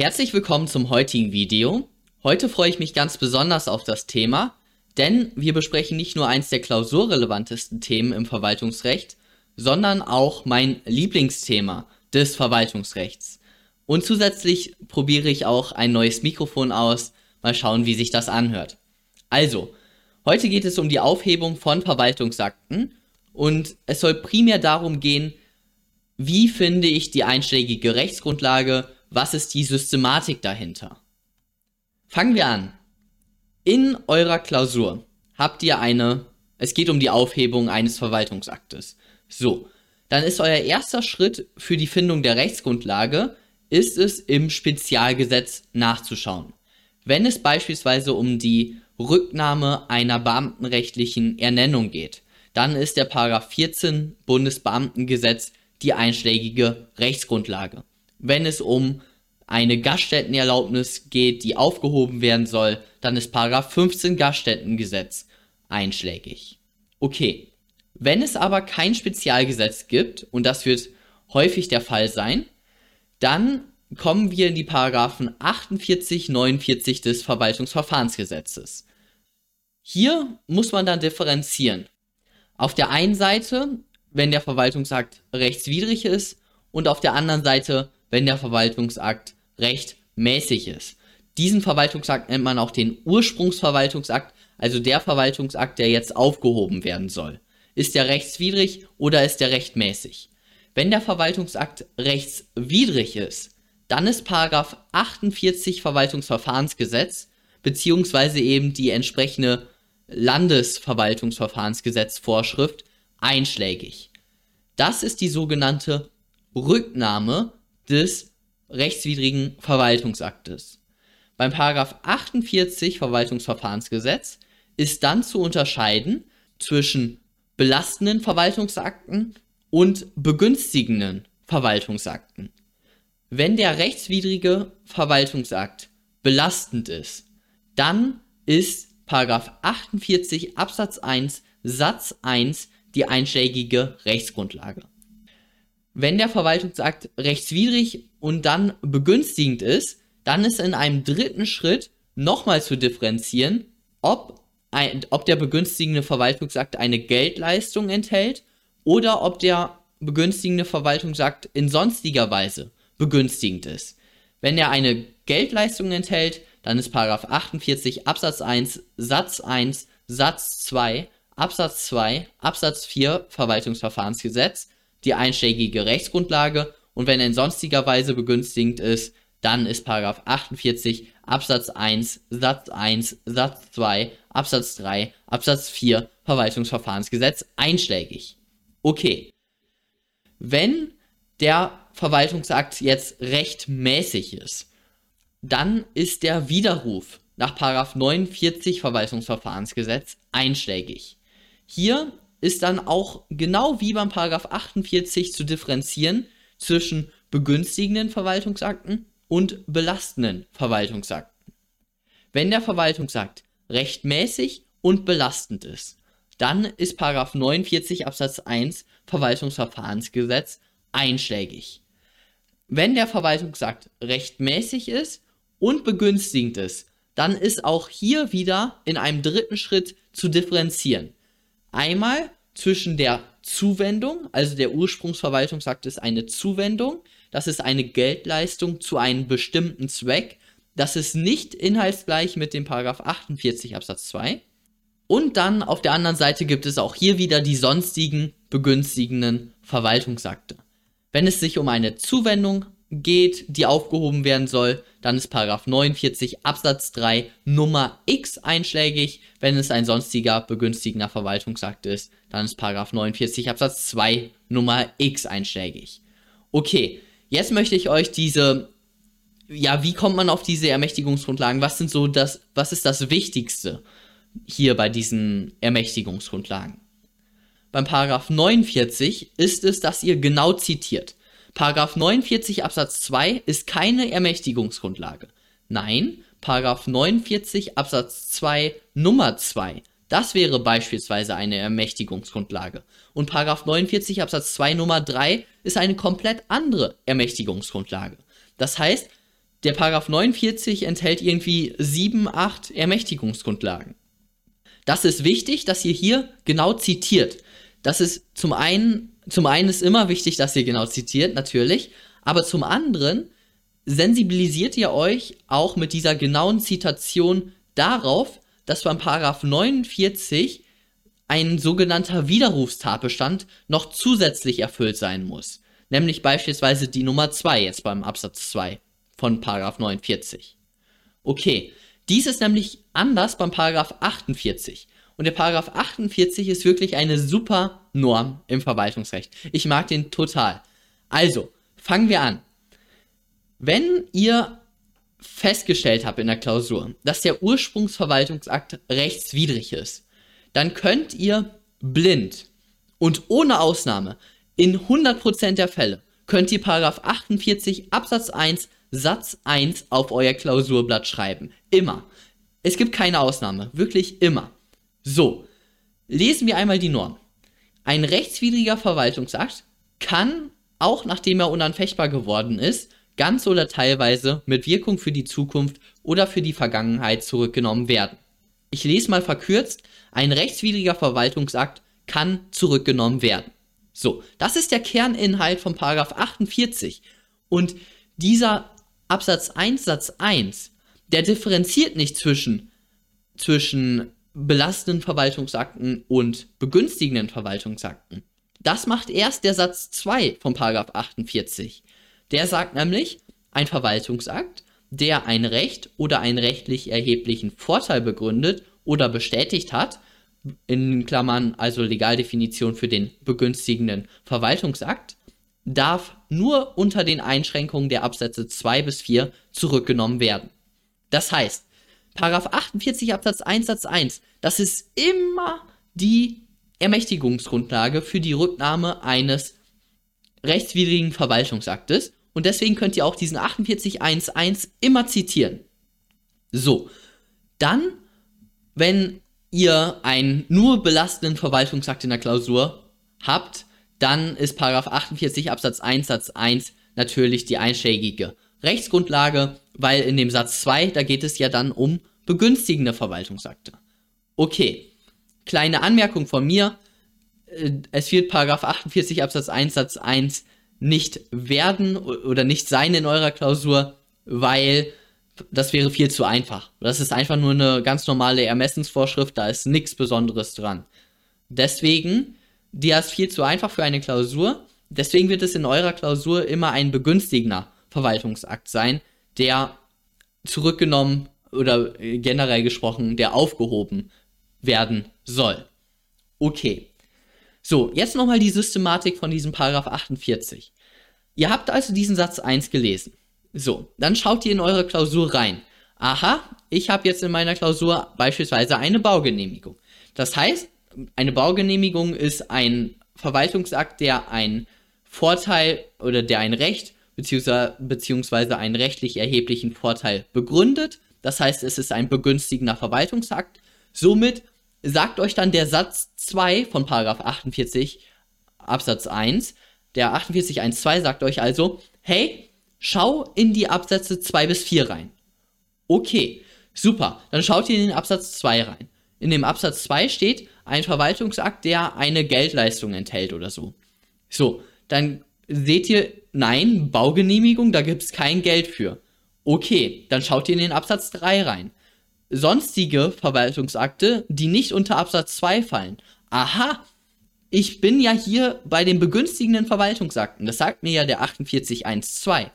Herzlich willkommen zum heutigen Video. Heute freue ich mich ganz besonders auf das Thema, denn wir besprechen nicht nur eins der klausurrelevantesten Themen im Verwaltungsrecht, sondern auch mein Lieblingsthema des Verwaltungsrechts. Und zusätzlich probiere ich auch ein neues Mikrofon aus, mal schauen, wie sich das anhört. Also, heute geht es um die Aufhebung von Verwaltungsakten und es soll primär darum gehen, wie finde ich die einschlägige Rechtsgrundlage was ist die Systematik dahinter? Fangen wir an. In eurer Klausur habt ihr eine, es geht um die Aufhebung eines Verwaltungsaktes. So, dann ist euer erster Schritt für die Findung der Rechtsgrundlage, ist es im Spezialgesetz nachzuschauen. Wenn es beispielsweise um die Rücknahme einer beamtenrechtlichen Ernennung geht, dann ist der Paragraph 14 Bundesbeamtengesetz die einschlägige Rechtsgrundlage wenn es um eine Gaststättenerlaubnis geht, die aufgehoben werden soll, dann ist Paragraph 15 Gaststättengesetz einschlägig. Okay. Wenn es aber kein Spezialgesetz gibt, und das wird häufig der Fall sein, dann kommen wir in die Paragraphen 48, 49 des Verwaltungsverfahrensgesetzes. Hier muss man dann differenzieren. Auf der einen Seite, wenn der Verwaltungsakt rechtswidrig ist, und auf der anderen Seite, wenn der Verwaltungsakt rechtmäßig ist. Diesen Verwaltungsakt nennt man auch den Ursprungsverwaltungsakt, also der Verwaltungsakt, der jetzt aufgehoben werden soll. Ist der rechtswidrig oder ist der rechtmäßig? Wenn der Verwaltungsakt rechtswidrig ist, dann ist Paragraph 48 Verwaltungsverfahrensgesetz beziehungsweise eben die entsprechende Landesverwaltungsverfahrensgesetzvorschrift einschlägig. Das ist die sogenannte Rücknahme des rechtswidrigen Verwaltungsaktes. Beim Paragraph 48 Verwaltungsverfahrensgesetz ist dann zu unterscheiden zwischen belastenden Verwaltungsakten und begünstigenden Verwaltungsakten. Wenn der rechtswidrige Verwaltungsakt belastend ist, dann ist Paragraph 48 Absatz 1 Satz 1 die einschlägige Rechtsgrundlage. Wenn der Verwaltungsakt rechtswidrig und dann begünstigend ist, dann ist in einem dritten Schritt nochmal zu differenzieren, ob, ein, ob der begünstigende Verwaltungsakt eine Geldleistung enthält oder ob der begünstigende Verwaltungsakt in sonstiger Weise begünstigend ist. Wenn er eine Geldleistung enthält, dann ist 48 Absatz 1 Satz 1 Satz 2 Absatz 2 Absatz 4 Verwaltungsverfahrensgesetz die einschlägige Rechtsgrundlage und wenn er in sonstiger Weise begünstigend ist, dann ist Paragraph 48 Absatz 1 Satz 1 Satz 2 Absatz 3 Absatz 4 Verwaltungsverfahrensgesetz einschlägig. Okay. Wenn der Verwaltungsakt jetzt rechtmäßig ist, dann ist der Widerruf nach Paragraph 49 Verwaltungsverfahrensgesetz einschlägig. Hier ist dann auch genau wie beim Paragraph 48 zu differenzieren zwischen begünstigenden Verwaltungsakten und belastenden Verwaltungsakten. Wenn der Verwaltungsakt rechtmäßig und belastend ist, dann ist Paragraph 49 Absatz 1 Verwaltungsverfahrensgesetz einschlägig. Wenn der Verwaltungsakt rechtmäßig ist und begünstigend ist, dann ist auch hier wieder in einem dritten Schritt zu differenzieren. Einmal zwischen der Zuwendung, also der Ursprungsverwaltungsakt ist eine Zuwendung, das ist eine Geldleistung zu einem bestimmten Zweck, das ist nicht inhaltsgleich mit dem Paragraph 48 Absatz 2. Und dann auf der anderen Seite gibt es auch hier wieder die sonstigen begünstigenden Verwaltungsakte. Wenn es sich um eine Zuwendung geht, die aufgehoben werden soll, dann ist Paragraph 49 Absatz 3 Nummer X einschlägig. Wenn es ein sonstiger begünstigender Verwaltungsakt ist, dann ist Paragraph 49 Absatz 2 Nummer X einschlägig. Okay, jetzt möchte ich euch diese ja, wie kommt man auf diese Ermächtigungsgrundlagen? Was sind so das was ist das wichtigste hier bei diesen Ermächtigungsgrundlagen? Beim Paragraph 49 ist es, dass ihr genau zitiert. Paragraph 49 Absatz 2 ist keine Ermächtigungsgrundlage. Nein, Paragraph 49 Absatz 2 Nummer 2. Das wäre beispielsweise eine Ermächtigungsgrundlage. Und Paragraph 49 Absatz 2 Nummer 3 ist eine komplett andere Ermächtigungsgrundlage. Das heißt, der Paragraph 49 enthält irgendwie sieben, acht Ermächtigungsgrundlagen. Das ist wichtig, dass ihr hier genau zitiert. Das ist zum einen, zum einen ist immer wichtig, dass ihr genau zitiert, natürlich, aber zum anderen sensibilisiert ihr euch auch mit dieser genauen Zitation darauf, dass beim Paragraph 49 ein sogenannter Widerrufstatbestand noch zusätzlich erfüllt sein muss. Nämlich beispielsweise die Nummer 2 jetzt beim Absatz 2 von Paragraph 49. Okay, dies ist nämlich anders beim Paragraph 48. Und der Paragraph 48 ist wirklich eine super Norm im Verwaltungsrecht. Ich mag den total. Also, fangen wir an. Wenn ihr festgestellt habt in der Klausur, dass der Ursprungsverwaltungsakt rechtswidrig ist, dann könnt ihr blind und ohne Ausnahme in 100% der Fälle könnt ihr Paragraph 48 Absatz 1 Satz 1 auf euer Klausurblatt schreiben. Immer. Es gibt keine Ausnahme. Wirklich immer. So. Lesen wir einmal die Norm. Ein rechtswidriger Verwaltungsakt kann, auch nachdem er unanfechtbar geworden ist, ganz oder teilweise mit Wirkung für die Zukunft oder für die Vergangenheit zurückgenommen werden. Ich lese mal verkürzt, ein rechtswidriger Verwaltungsakt kann zurückgenommen werden. So, das ist der Kerninhalt von Paragraph 48 und dieser Absatz 1 Satz 1, der differenziert nicht zwischen zwischen belastenden Verwaltungsakten und begünstigenden Verwaltungsakten. Das macht erst der Satz 2 von Paragraph 48. Der sagt nämlich, ein Verwaltungsakt, der ein Recht oder einen rechtlich erheblichen Vorteil begründet oder bestätigt hat, in Klammern also Legaldefinition für den begünstigenden Verwaltungsakt, darf nur unter den Einschränkungen der Absätze 2 bis 4 zurückgenommen werden. Das heißt, Paragraph 48 Absatz 1 Satz 1, das ist immer die Ermächtigungsgrundlage für die Rücknahme eines rechtswidrigen Verwaltungsaktes. Und deswegen könnt ihr auch diesen 48.1.1 immer zitieren. So, dann, wenn ihr einen nur belastenden Verwaltungsakt in der Klausur habt, dann ist Paragraph 48 Absatz 1 Satz 1 natürlich die einschlägige Rechtsgrundlage, weil in dem Satz 2, da geht es ja dann um begünstigende Verwaltungsakte. Okay, kleine Anmerkung von mir, äh, es wird Paragraph 48 Absatz 1 Satz 1 nicht werden oder nicht sein in eurer Klausur, weil das wäre viel zu einfach. Das ist einfach nur eine ganz normale Ermessensvorschrift, da ist nichts Besonderes dran. Deswegen, die ist viel zu einfach für eine Klausur. Deswegen wird es in eurer Klausur immer ein begünstigender Verwaltungsakt sein, der zurückgenommen oder generell gesprochen, der aufgehoben werden soll. Okay. So, jetzt nochmal die Systematik von diesem Paragraph 48. Ihr habt also diesen Satz 1 gelesen. So, dann schaut ihr in eure Klausur rein. Aha, ich habe jetzt in meiner Klausur beispielsweise eine Baugenehmigung. Das heißt, eine Baugenehmigung ist ein Verwaltungsakt, der einen Vorteil oder der ein Recht beziehungsweise einen rechtlich erheblichen Vorteil begründet. Das heißt, es ist ein begünstigender Verwaltungsakt. Somit sagt euch dann der Satz 2 von Paragraph 48 Absatz 1, der 48.1.2 sagt euch also, hey, schau in die Absätze 2 bis 4 rein. Okay, super. Dann schaut ihr in den Absatz 2 rein. In dem Absatz 2 steht ein Verwaltungsakt, der eine Geldleistung enthält oder so. So, dann seht ihr, nein, Baugenehmigung, da gibt es kein Geld für. Okay, dann schaut ihr in den Absatz 3 rein. Sonstige Verwaltungsakte, die nicht unter Absatz 2 fallen. Aha, ich bin ja hier bei den begünstigenden Verwaltungsakten. Das sagt mir ja der 48.1.2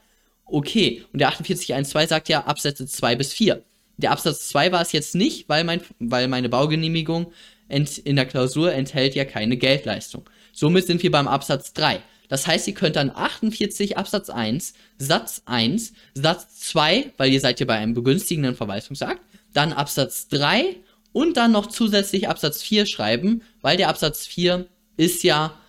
okay. Und der 48.1.2 sagt ja Absätze 2 bis 4. Der Absatz 2 war es jetzt nicht, weil, mein, weil meine Baugenehmigung in der Klausur enthält ja keine Geldleistung. Somit sind wir beim Absatz 3. Das heißt, ihr könnt dann 48 Absatz 1, Satz 1, Satz 2, weil ihr seid ja bei einem begünstigenden Verwaltungsakt, dann Absatz 3 und dann noch zusätzlich Absatz 4 schreiben, weil der Absatz 4 ist ja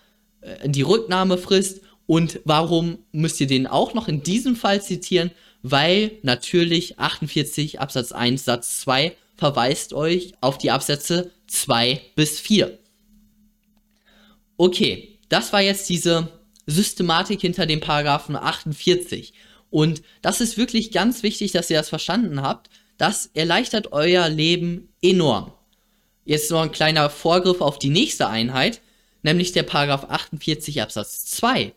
äh, die Rücknahmefrist und warum müsst ihr den auch noch in diesem Fall zitieren? Weil natürlich 48 Absatz 1 Satz 2 verweist euch auf die Absätze 2 bis 4. Okay, das war jetzt diese Systematik hinter dem Paragraphen 48. Und das ist wirklich ganz wichtig, dass ihr das verstanden habt. Das erleichtert euer Leben enorm. Jetzt noch ein kleiner Vorgriff auf die nächste Einheit, nämlich der Paragraph 48 Absatz 2.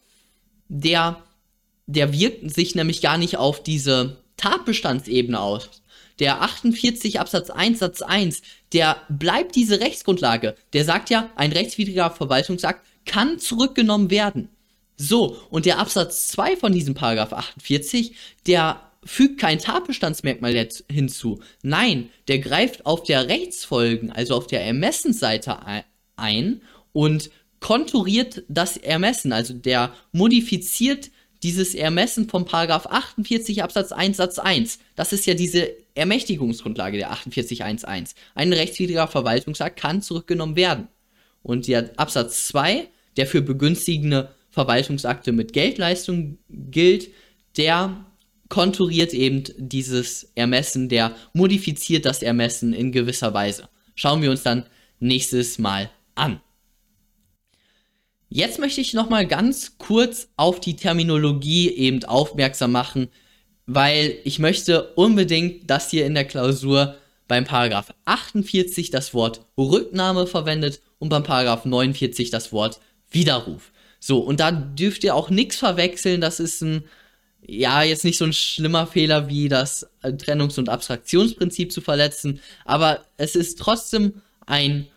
Der, der wirkt sich nämlich gar nicht auf diese Tatbestandsebene aus. Der 48 Absatz 1 Satz 1, der bleibt diese Rechtsgrundlage. Der sagt ja, ein rechtswidriger Verwaltungsakt kann zurückgenommen werden. So, und der Absatz 2 von diesem Paragraph 48, der fügt kein Tatbestandsmerkmal hinzu. Nein, der greift auf der Rechtsfolgen, also auf der Ermessensseite ein und konturiert das Ermessen, also der modifiziert dieses Ermessen vom Paragraph 48 Absatz 1 Satz 1. Das ist ja diese Ermächtigungsgrundlage der 48.1.1. Ein rechtswidriger Verwaltungsakt kann zurückgenommen werden. Und der Absatz 2, der für begünstigende Verwaltungsakte mit Geldleistung gilt, der konturiert eben dieses Ermessen, der modifiziert das Ermessen in gewisser Weise. Schauen wir uns dann nächstes Mal an. Jetzt möchte ich noch mal ganz kurz auf die Terminologie eben aufmerksam machen, weil ich möchte unbedingt, dass ihr in der Klausur beim Paragraph 48 das Wort Rücknahme verwendet und beim Paragraph 49 das Wort Widerruf. So, und da dürft ihr auch nichts verwechseln, das ist ein ja, jetzt nicht so ein schlimmer Fehler wie das Trennungs- und Abstraktionsprinzip zu verletzen, aber es ist trotzdem ein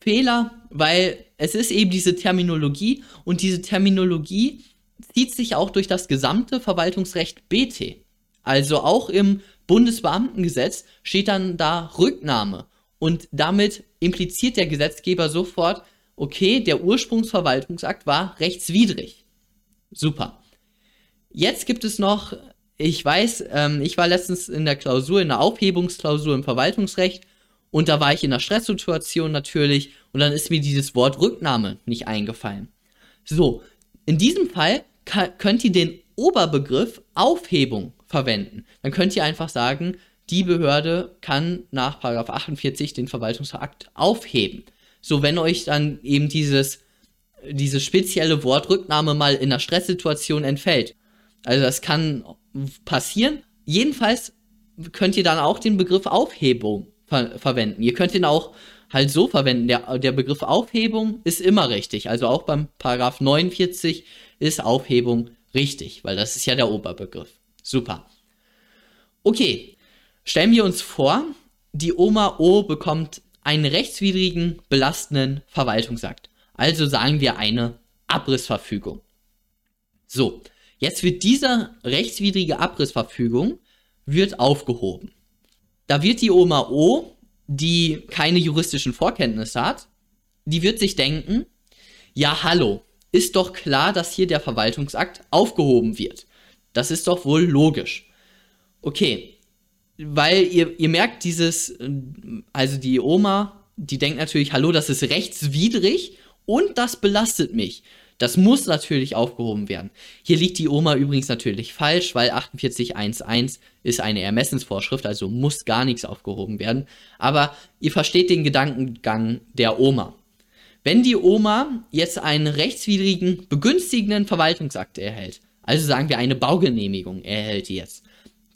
Fehler, weil es ist eben diese Terminologie. Und diese Terminologie zieht sich auch durch das gesamte Verwaltungsrecht BT. Also auch im Bundesbeamtengesetz steht dann da Rücknahme. Und damit impliziert der Gesetzgeber sofort, okay, der Ursprungsverwaltungsakt war rechtswidrig. Super. Jetzt gibt es noch, ich weiß, ähm, ich war letztens in der Klausur, in der Aufhebungsklausur im Verwaltungsrecht und da war ich in einer Stresssituation natürlich und dann ist mir dieses Wort Rücknahme nicht eingefallen. So, in diesem Fall könnt ihr den Oberbegriff Aufhebung verwenden. Dann könnt ihr einfach sagen, die Behörde kann nach 48 den Verwaltungsakt aufheben. So, wenn euch dann eben dieses, dieses spezielle Wort Rücknahme mal in einer Stresssituation entfällt also das kann passieren. Jedenfalls könnt ihr dann auch den Begriff Aufhebung ver verwenden. Ihr könnt ihn auch halt so verwenden. Der, der Begriff Aufhebung ist immer richtig. Also auch beim Paragraph 49 ist Aufhebung richtig, weil das ist ja der Oberbegriff. Super. Okay, stellen wir uns vor, die Oma O bekommt einen rechtswidrigen, belastenden Verwaltungsakt. Also sagen wir eine Abrissverfügung. So, Jetzt wird diese rechtswidrige Abrissverfügung wird aufgehoben. Da wird die Oma O, die keine juristischen Vorkenntnisse hat, die wird sich denken, ja hallo, ist doch klar, dass hier der Verwaltungsakt aufgehoben wird. Das ist doch wohl logisch. Okay, weil ihr, ihr merkt dieses, also die Oma, die denkt natürlich, hallo, das ist rechtswidrig und das belastet mich. Das muss natürlich aufgehoben werden. Hier liegt die Oma übrigens natürlich falsch, weil 4811 ist eine Ermessensvorschrift, also muss gar nichts aufgehoben werden. Aber ihr versteht den Gedankengang der Oma. Wenn die Oma jetzt einen rechtswidrigen, begünstigenden Verwaltungsakt erhält, also sagen wir eine Baugenehmigung erhält die jetzt.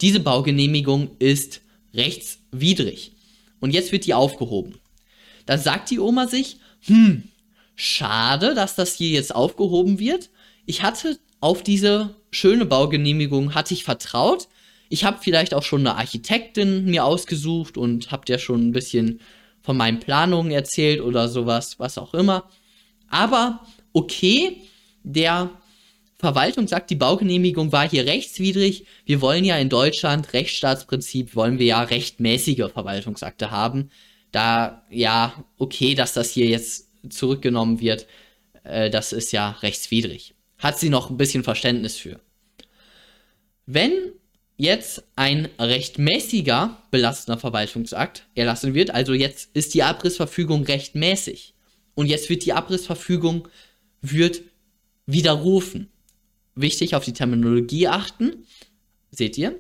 Diese Baugenehmigung ist rechtswidrig. Und jetzt wird die aufgehoben. Dann sagt die Oma sich, hm, Schade, dass das hier jetzt aufgehoben wird. Ich hatte auf diese schöne Baugenehmigung hatte ich vertraut. Ich habe vielleicht auch schon eine Architektin mir ausgesucht und habe der schon ein bisschen von meinen Planungen erzählt oder sowas, was auch immer. Aber okay, der Verwaltung sagt, die Baugenehmigung war hier rechtswidrig. Wir wollen ja in Deutschland, Rechtsstaatsprinzip, wollen wir ja rechtmäßige Verwaltungsakte haben. Da, ja, okay, dass das hier jetzt zurückgenommen wird, äh, das ist ja rechtswidrig. Hat sie noch ein bisschen Verständnis für. Wenn jetzt ein rechtmäßiger belastender Verwaltungsakt erlassen wird, also jetzt ist die Abrissverfügung rechtmäßig und jetzt wird die Abrissverfügung wird widerrufen. Wichtig auf die Terminologie achten. Seht ihr?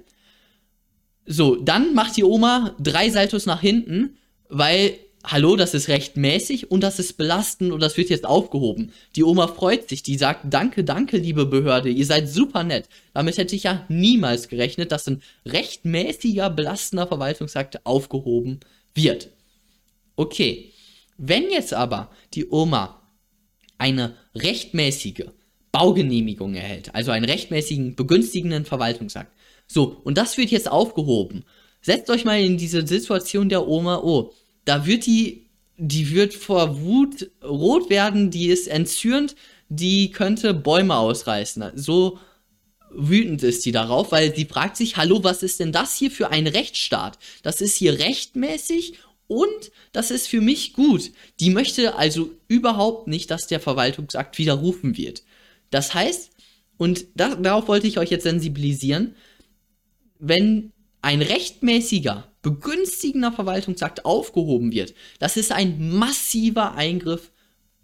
So, dann macht die Oma drei Saltos nach hinten, weil hallo, das ist rechtmäßig und das ist belastend und das wird jetzt aufgehoben. Die Oma freut sich, die sagt, danke, danke, liebe Behörde, ihr seid super nett. Damit hätte ich ja niemals gerechnet, dass ein rechtmäßiger, belastender Verwaltungsakt aufgehoben wird. Okay, wenn jetzt aber die Oma eine rechtmäßige Baugenehmigung erhält, also einen rechtmäßigen, begünstigenden Verwaltungsakt, so, und das wird jetzt aufgehoben. Setzt euch mal in diese Situation der Oma, oh, da wird die, die wird vor Wut rot werden, die ist entzürnt, die könnte Bäume ausreißen. So wütend ist sie darauf, weil sie fragt sich, hallo, was ist denn das hier für ein Rechtsstaat? Das ist hier rechtmäßig und das ist für mich gut. Die möchte also überhaupt nicht, dass der Verwaltungsakt widerrufen wird. Das heißt, und das, darauf wollte ich euch jetzt sensibilisieren, wenn ein rechtmäßiger, begünstigender Verwaltungsakt aufgehoben wird, das ist ein massiver Eingriff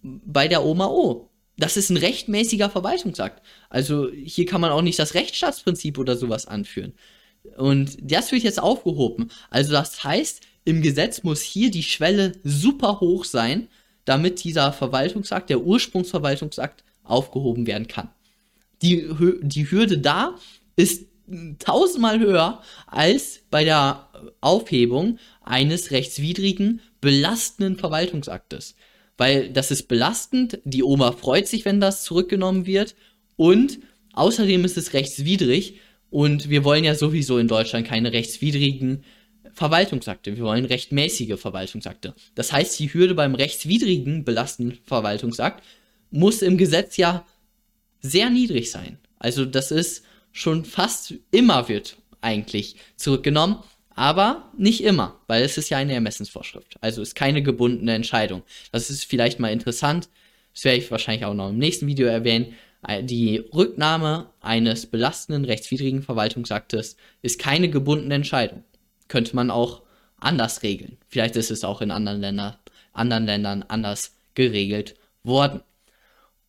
bei der Oma O. Das ist ein rechtmäßiger Verwaltungsakt. Also hier kann man auch nicht das Rechtsstaatsprinzip oder sowas anführen. Und das wird jetzt aufgehoben. Also das heißt, im Gesetz muss hier die Schwelle super hoch sein, damit dieser Verwaltungsakt, der Ursprungsverwaltungsakt, aufgehoben werden kann. Die, die Hürde da ist tausendmal höher als bei der Aufhebung eines rechtswidrigen, belastenden Verwaltungsaktes. Weil das ist belastend, die Oma freut sich, wenn das zurückgenommen wird und außerdem ist es rechtswidrig und wir wollen ja sowieso in Deutschland keine rechtswidrigen Verwaltungsakte, wir wollen rechtmäßige Verwaltungsakte. Das heißt, die Hürde beim rechtswidrigen, belastenden Verwaltungsakt muss im Gesetz ja sehr niedrig sein. Also das ist schon fast immer wird eigentlich zurückgenommen, aber nicht immer, weil es ist ja eine Ermessensvorschrift. Also ist keine gebundene Entscheidung. Das ist vielleicht mal interessant. Das werde ich wahrscheinlich auch noch im nächsten Video erwähnen. Äh, die Rücknahme eines belastenden rechtswidrigen Verwaltungsaktes ist keine gebundene Entscheidung. Könnte man auch anders regeln. Vielleicht ist es auch in anderen, Länder, anderen Ländern anders geregelt worden.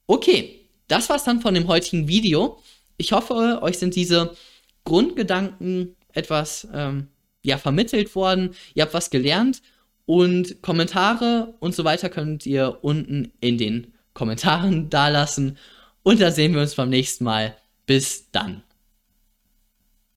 Okay, das war's dann von dem heutigen Video ich hoffe, euch sind diese Grundgedanken etwas ähm, ja, vermittelt worden. Ihr habt was gelernt und Kommentare und so weiter könnt ihr unten in den Kommentaren dalassen. Und da sehen wir uns beim nächsten Mal. Bis dann.